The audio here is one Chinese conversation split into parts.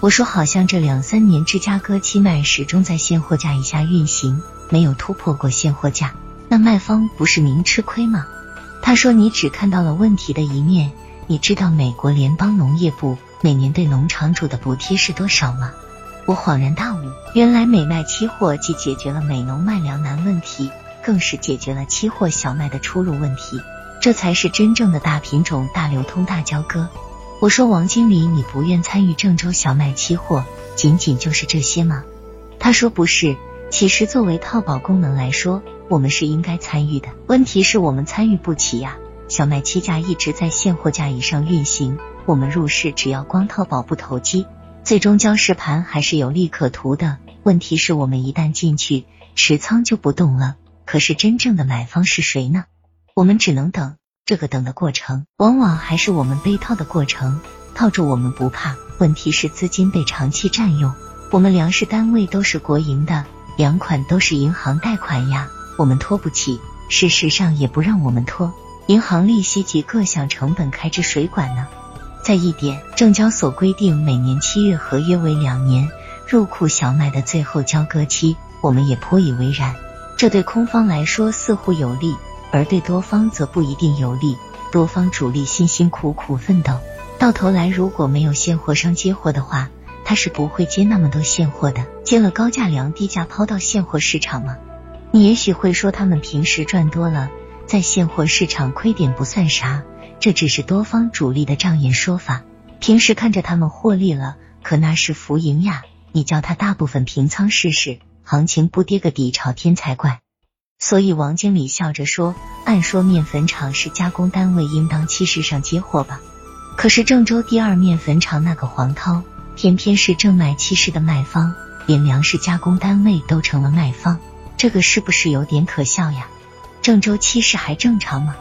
我说好像这两三年芝加哥期麦始终在现货价以下运行，没有突破过现货价，那卖方不是明吃亏吗？他说你只看到了问题的一面，你知道美国联邦农业部每年对农场主的补贴是多少吗？我恍然大悟，原来美麦期货既解决了美农卖粮难问题，更是解决了期货小麦的出入问题，这才是真正的大品种、大流通、大交割。我说王经理，你不愿参与郑州小麦期货，仅仅就是这些吗？他说不是，其实作为套保功能来说，我们是应该参与的。问题是我们参与不起呀，小麦期价一直在现货价以上运行，我们入市只要光套保不投机，最终交实盘还是有利可图的。问题是我们一旦进去持仓就不动了，可是真正的买方是谁呢？我们只能等。这个等的过程，往往还是我们被套的过程。套住我们不怕，问题是资金被长期占用。我们粮食单位都是国营的，粮款都是银行贷款呀，我们拖不起。事实上也不让我们拖，银行利息及各项成本开支谁管呢？再一点，证交所规定每年七月合约为两年入库小麦的最后交割期，我们也颇以为然。这对空方来说似乎有利。而对多方则不一定有利，多方主力辛辛苦苦奋斗，到头来如果没有现货商接货的话，他是不会接那么多现货的。接了高价粮低价抛到现货市场吗？你也许会说他们平时赚多了，在现货市场亏点不算啥，这只是多方主力的障眼说法。平时看着他们获利了，可那是浮盈呀。你叫他大部分平仓试试，行情不跌个底朝天才怪。所以王经理笑着说：“按说面粉厂是加工单位，应当七市上接货吧？可是郑州第二面粉厂那个黄涛，偏偏是正卖七市的卖方，连粮食加工单位都成了卖方，这个是不是有点可笑呀？郑州七市还正常吗？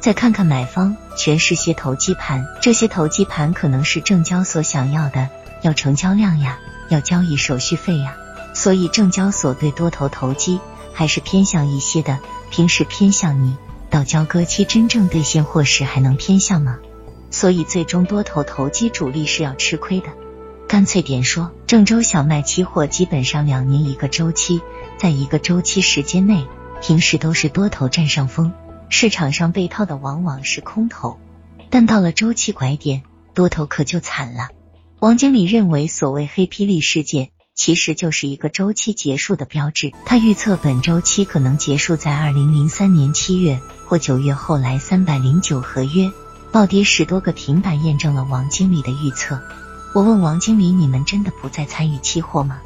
再看看买方，全是些投机盘，这些投机盘可能是证交所想要的，要成交量呀，要交易手续费呀，所以证交所对多头投机。”还是偏向一些的，平时偏向你，到交割期真正兑现货时还能偏向吗？所以最终多头投机主力是要吃亏的。干脆点说，郑州小麦期货基本上两年一个周期，在一个周期时间内，平时都是多头占上风，市场上被套的往往是空头，但到了周期拐点，多头可就惨了。王经理认为，所谓黑霹雳事件。其实就是一个周期结束的标志。他预测本周期可能结束在二零零三年七月或九月。后来三百零九合约暴跌十多个停板，验证了王经理的预测。我问王经理：“你们真的不再参与期货吗？”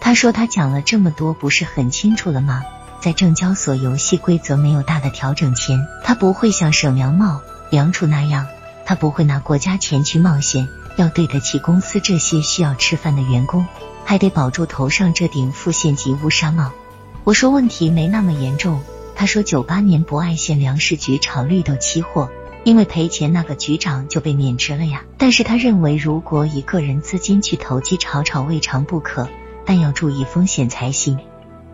他说：“他讲了这么多，不是很清楚了吗？在证交所游戏规则没有大的调整前，他不会像省粮贸、粮储那样，他不会拿国家钱去冒险，要对得起公司这些需要吃饭的员工。”还得保住头上这顶副县级乌纱帽。我说问题没那么严重。他说九八年博爱县粮食局炒绿豆期货，因为赔钱，那个局长就被免职了呀。但是他认为，如果以个人资金去投机炒炒，未尝不可，但要注意风险才行。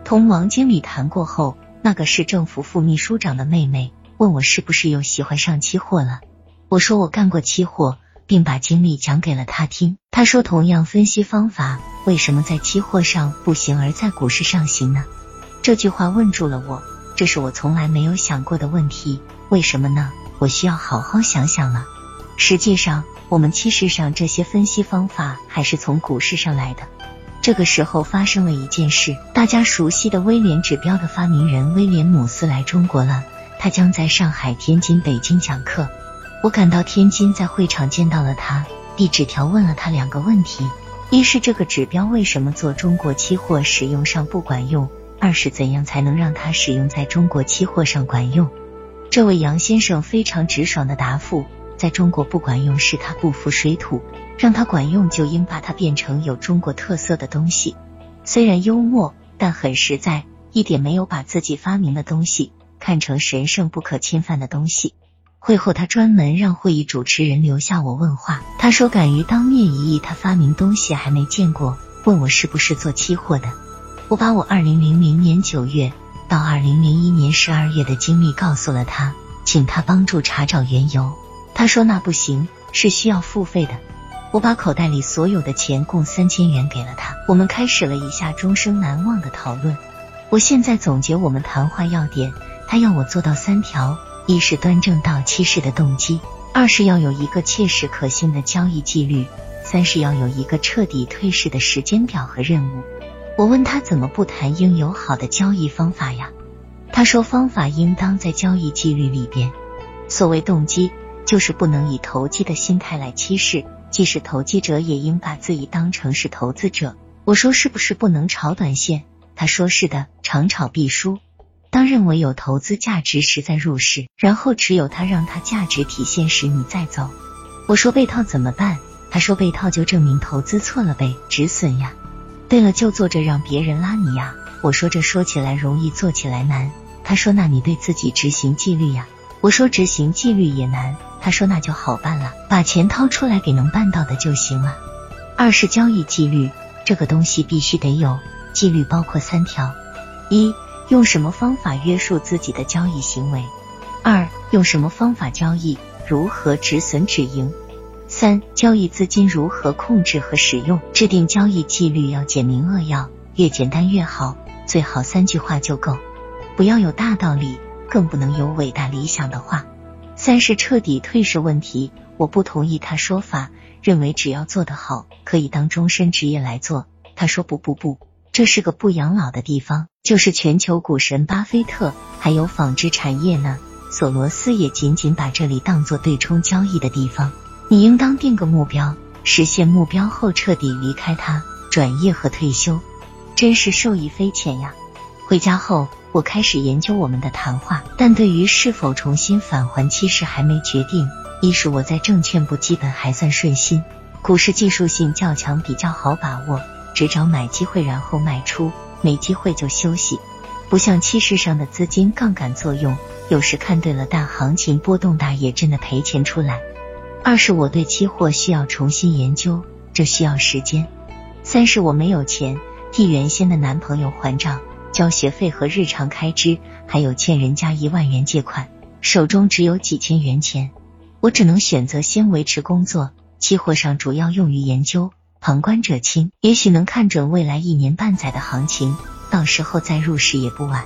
同王经理谈过后，那个市政府副秘书长的妹妹问我是不是又喜欢上期货了。我说我干过期货。并把经历讲给了他听。他说：“同样分析方法，为什么在期货上不行，而在股市上行呢？”这句话问住了我，这是我从来没有想过的问题。为什么呢？我需要好好想想了。实际上，我们期市上这些分析方法还是从股市上来的。这个时候发生了一件事：大家熟悉的威廉指标的发明人威廉姆斯来中国了，他将在上海、天津、北京讲课。我赶到天津，在会场见到了他，递纸条问了他两个问题：一是这个指标为什么做中国期货使用上不管用；二是怎样才能让它使用在中国期货上管用。这位杨先生非常直爽的答复：在中国不管用是他不服水土，让他管用就应把它变成有中国特色的东西。虽然幽默，但很实在，一点没有把自己发明的东西看成神圣不可侵犯的东西。会后，他专门让会议主持人留下我问话。他说敢于当面一议，他发明东西还没见过，问我是不是做期货的。我把我二零零零年九月到二零零一年十二月的经历告诉了他，请他帮助查找缘由。他说那不行，是需要付费的。我把口袋里所有的钱共三千元给了他，我们开始了一下终生难忘的讨论。我现在总结我们谈话要点，他要我做到三条：一是端正到期市的动机；二是要有一个切实可信的交易纪律；三是要有一个彻底退市的时间表和任务。我问他怎么不谈应有好的交易方法呀？他说方法应当在交易纪律里边。所谓动机，就是不能以投机的心态来期市，即使投机者也应把自己当成是投资者。我说是不是不能炒短线？他说是的，长炒必输。当认为有投资价值时再入市，然后持有它，让它价值体现时你再走。我说被套怎么办？他说被套就证明投资错了呗，止损呀。对了，就坐着让别人拉你呀。我说这说起来容易，做起来难。他说那你对自己执行纪律呀。我说执行纪律也难。他说那就好办了，把钱掏出来给能办到的就行了。二是交易纪律，这个东西必须得有。纪律包括三条：一、用什么方法约束自己的交易行为；二、用什么方法交易，如何止损止盈；三、交易资金如何控制和使用。制定交易纪律要简明扼要，越简单越好，最好三句话就够，不要有大道理，更不能有伟大理想的话。三是彻底退市问题，我不同意他说法，认为只要做得好，可以当终身职业来做。他说不不不。这是个不养老的地方，就是全球股神巴菲特，还有纺织产业呢。索罗斯也仅仅把这里当做对冲交易的地方。你应当定个目标，实现目标后彻底离开它，转业和退休，真是受益匪浅呀。回家后，我开始研究我们的谈话，但对于是否重新返还期市还没决定。一是我在证券部基本还算顺心，股市技术性较强，比较好把握。只找买机会，然后卖出，没机会就休息。不像期市上的资金杠杆作用，有时看对了，但行情波动大，也真的赔钱出来。二是我对期货需要重新研究，这需要时间。三是我没有钱替原先的男朋友还账、交学费和日常开支，还有欠人家一万元借款，手中只有几千元钱，我只能选择先维持工作。期货上主要用于研究。旁观者清，也许能看准未来一年半载的行情，到时候再入市也不晚。